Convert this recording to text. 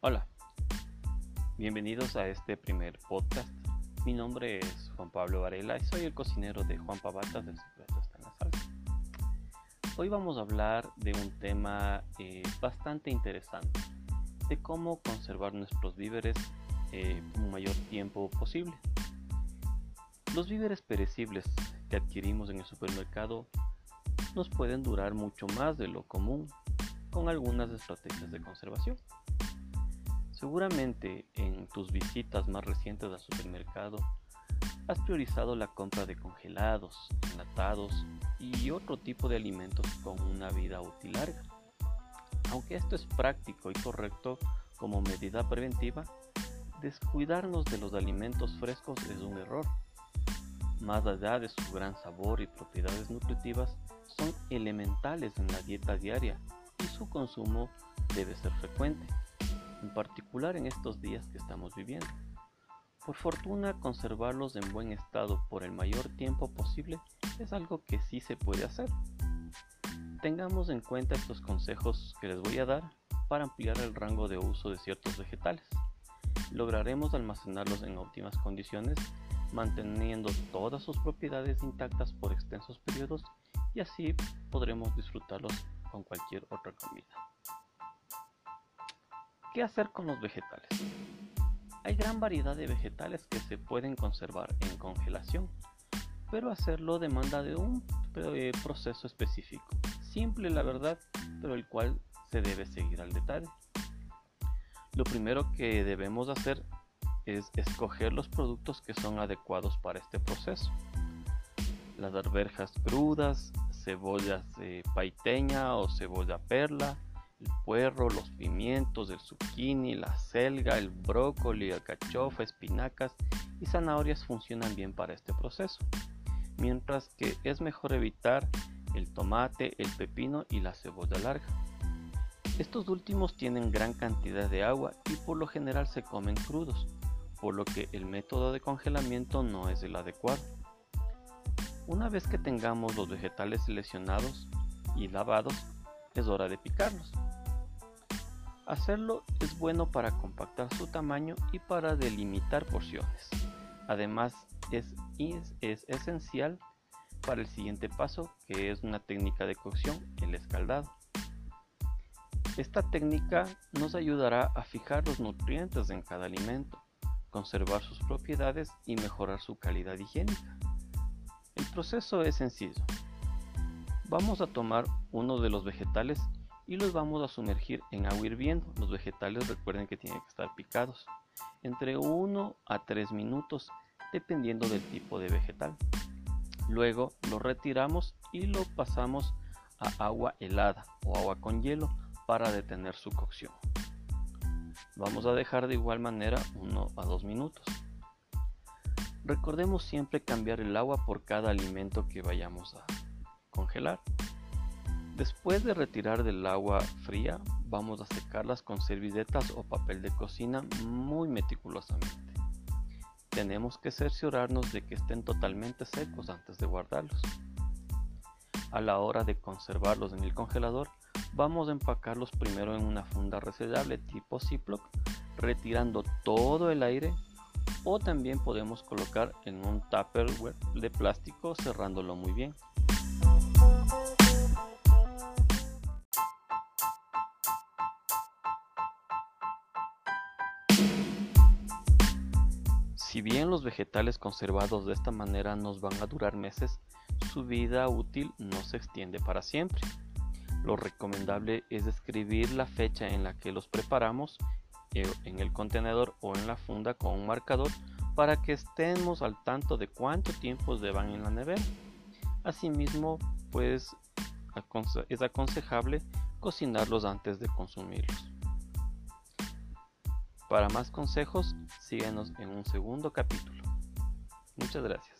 Hola, bienvenidos a este primer podcast. Mi nombre es Juan Pablo Varela y soy el cocinero de Juan Pabatas del Secreto está en la salsa. Hoy vamos a hablar de un tema eh, bastante interesante, de cómo conservar nuestros víveres eh, un mayor tiempo posible. Los víveres perecibles que adquirimos en el supermercado nos pueden durar mucho más de lo común con algunas estrategias de conservación. Seguramente en tus visitas más recientes al supermercado has priorizado la compra de congelados, enlatados y otro tipo de alimentos con una vida útil larga. Aunque esto es práctico y correcto como medida preventiva, descuidarnos de los alimentos frescos es un error. Más allá de su gran sabor y propiedades nutritivas, son elementales en la dieta diaria y su consumo debe ser frecuente, en particular en estos días que estamos viviendo. Por fortuna, conservarlos en buen estado por el mayor tiempo posible es algo que sí se puede hacer. Tengamos en cuenta estos consejos que les voy a dar para ampliar el rango de uso de ciertos vegetales. Lograremos almacenarlos en óptimas condiciones, manteniendo todas sus propiedades intactas por extensos periodos y así podremos disfrutarlos con cualquier otra comida. ¿Qué hacer con los vegetales? Hay gran variedad de vegetales que se pueden conservar en congelación, pero hacerlo demanda de un eh, proceso específico, simple la verdad, pero el cual se debe seguir al detalle. Lo primero que debemos hacer es escoger los productos que son adecuados para este proceso. Las arvejas crudas, cebollas paiteña o cebolla perla, el puerro, los pimientos, el zucchini, la selga, el brócoli, el cachofa, espinacas y zanahorias funcionan bien para este proceso, mientras que es mejor evitar el tomate, el pepino y la cebolla larga. Estos últimos tienen gran cantidad de agua y por lo general se comen crudos, por lo que el método de congelamiento no es el adecuado. Una vez que tengamos los vegetales seleccionados y lavados, es hora de picarlos. Hacerlo es bueno para compactar su tamaño y para delimitar porciones. Además, es, es, esencial para el siguiente paso, que es una técnica de cocción, el escaldado. Esta técnica nos ayudará a fijar los nutrientes en cada alimento, conservar sus propiedades y mejorar su calidad higiénica. El proceso es sencillo. Vamos a tomar uno de los vegetales y los vamos a sumergir en agua hirviendo. Los vegetales recuerden que tienen que estar picados entre 1 a 3 minutos dependiendo del tipo de vegetal. Luego lo retiramos y lo pasamos a agua helada o agua con hielo para detener su cocción. Vamos a dejar de igual manera 1 a 2 minutos. Recordemos siempre cambiar el agua por cada alimento que vayamos a congelar. Después de retirar del agua fría, vamos a secarlas con servilletas o papel de cocina muy meticulosamente. Tenemos que cerciorarnos de que estén totalmente secos antes de guardarlos. A la hora de conservarlos en el congelador, vamos a empacarlos primero en una funda resellable tipo Ziploc, retirando todo el aire o también podemos colocar en un tupperware de plástico cerrándolo muy bien. Si bien los vegetales conservados de esta manera nos van a durar meses, su vida útil no se extiende para siempre. Lo recomendable es escribir la fecha en la que los preparamos en el contenedor o en la funda con un marcador para que estemos al tanto de cuánto tiempo llevan en la nevera. Asimismo, pues es aconsejable cocinarlos antes de consumirlos. Para más consejos, síguenos en un segundo capítulo. Muchas gracias.